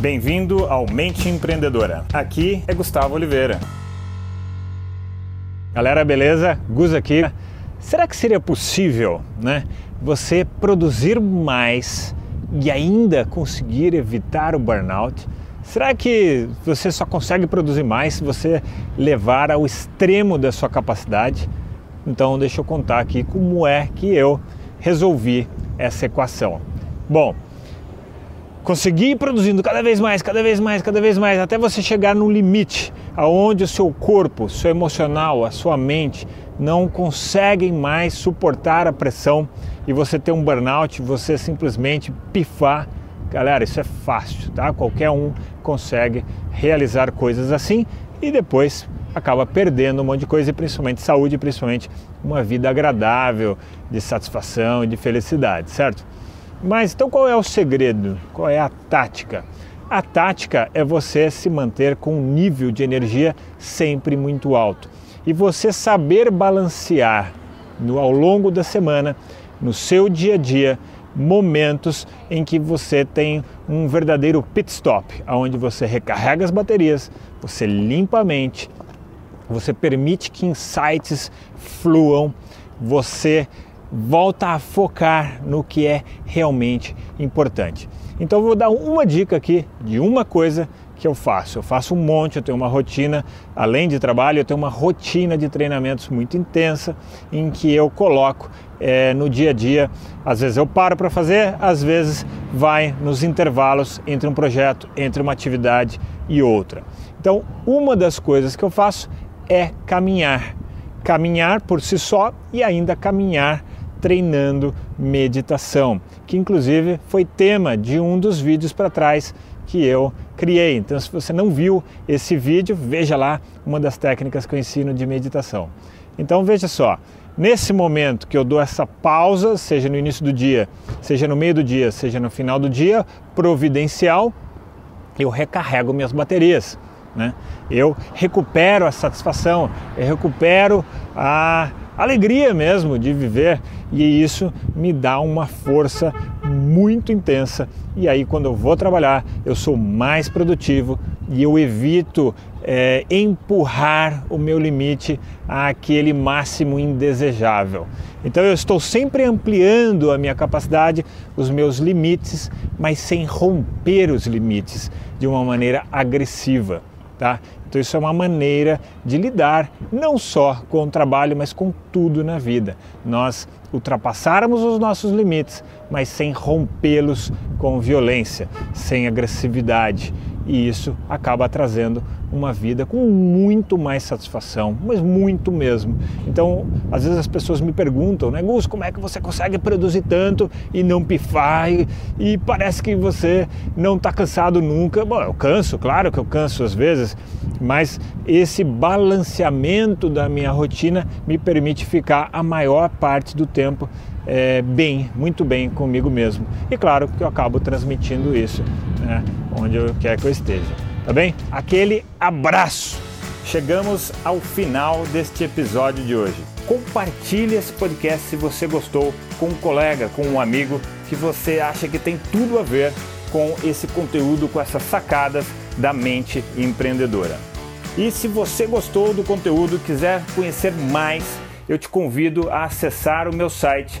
Bem-vindo ao Mente Empreendedora. Aqui é Gustavo Oliveira. Galera, beleza? Gus aqui. Será que seria possível, né, você produzir mais e ainda conseguir evitar o burnout? Será que você só consegue produzir mais se você levar ao extremo da sua capacidade? Então, deixa eu contar aqui como é que eu resolvi essa equação. Bom, conseguir ir produzindo cada vez mais, cada vez mais, cada vez mais, até você chegar no limite aonde o seu corpo, seu emocional, a sua mente não conseguem mais suportar a pressão e você ter um burnout, você simplesmente pifar. Galera, isso é fácil, tá? Qualquer um consegue realizar coisas assim e depois acaba perdendo um monte de coisa e principalmente saúde, principalmente uma vida agradável, de satisfação de felicidade, certo? Mas então qual é o segredo? Qual é a tática? A tática é você se manter com um nível de energia sempre muito alto e você saber balancear no, ao longo da semana, no seu dia a dia, momentos em que você tem um verdadeiro pit stop, onde você recarrega as baterias, você limpa a mente, você permite que insights fluam, você volta a focar no que é realmente importante. Então eu vou dar uma dica aqui de uma coisa que eu faço. Eu faço um monte, eu tenho uma rotina, além de trabalho, eu tenho uma rotina de treinamentos muito intensa em que eu coloco é, no dia a dia. Às vezes eu paro para fazer, às vezes vai nos intervalos entre um projeto, entre uma atividade e outra. Então, uma das coisas que eu faço é caminhar. Caminhar por si só e ainda caminhar treinando meditação, que inclusive foi tema de um dos vídeos para trás que eu criei. Então, se você não viu esse vídeo, veja lá uma das técnicas que eu ensino de meditação. Então, veja só, nesse momento que eu dou essa pausa, seja no início do dia, seja no meio do dia, seja no final do dia, providencial, eu recarrego minhas baterias. Né? Eu recupero a satisfação, eu recupero a alegria mesmo de viver e isso me dá uma força muito intensa. E aí, quando eu vou trabalhar, eu sou mais produtivo e eu evito é, empurrar o meu limite àquele máximo indesejável. Então, eu estou sempre ampliando a minha capacidade, os meus limites, mas sem romper os limites de uma maneira agressiva. Tá? Então isso é uma maneira de lidar não só com o trabalho, mas com tudo na vida. Nós ultrapassarmos os nossos limites, mas sem rompê-los com violência, sem agressividade. E isso acaba trazendo uma vida com muito mais satisfação, mas muito mesmo. Então, às vezes as pessoas me perguntam, né, Gus, como é que você consegue produzir tanto e não pifar? E, e parece que você não está cansado nunca. Bom, eu canso, claro que eu canso às vezes, mas esse balanceamento da minha rotina me permite ficar a maior parte do tempo é, bem, muito bem comigo mesmo. E claro que eu acabo transmitindo isso né, onde eu quer que eu esteja tá bem? Aquele abraço. Chegamos ao final deste episódio de hoje. Compartilhe esse podcast se você gostou com um colega, com um amigo que você acha que tem tudo a ver com esse conteúdo, com essas sacadas da mente empreendedora. E se você gostou do conteúdo, quiser conhecer mais, eu te convido a acessar o meu site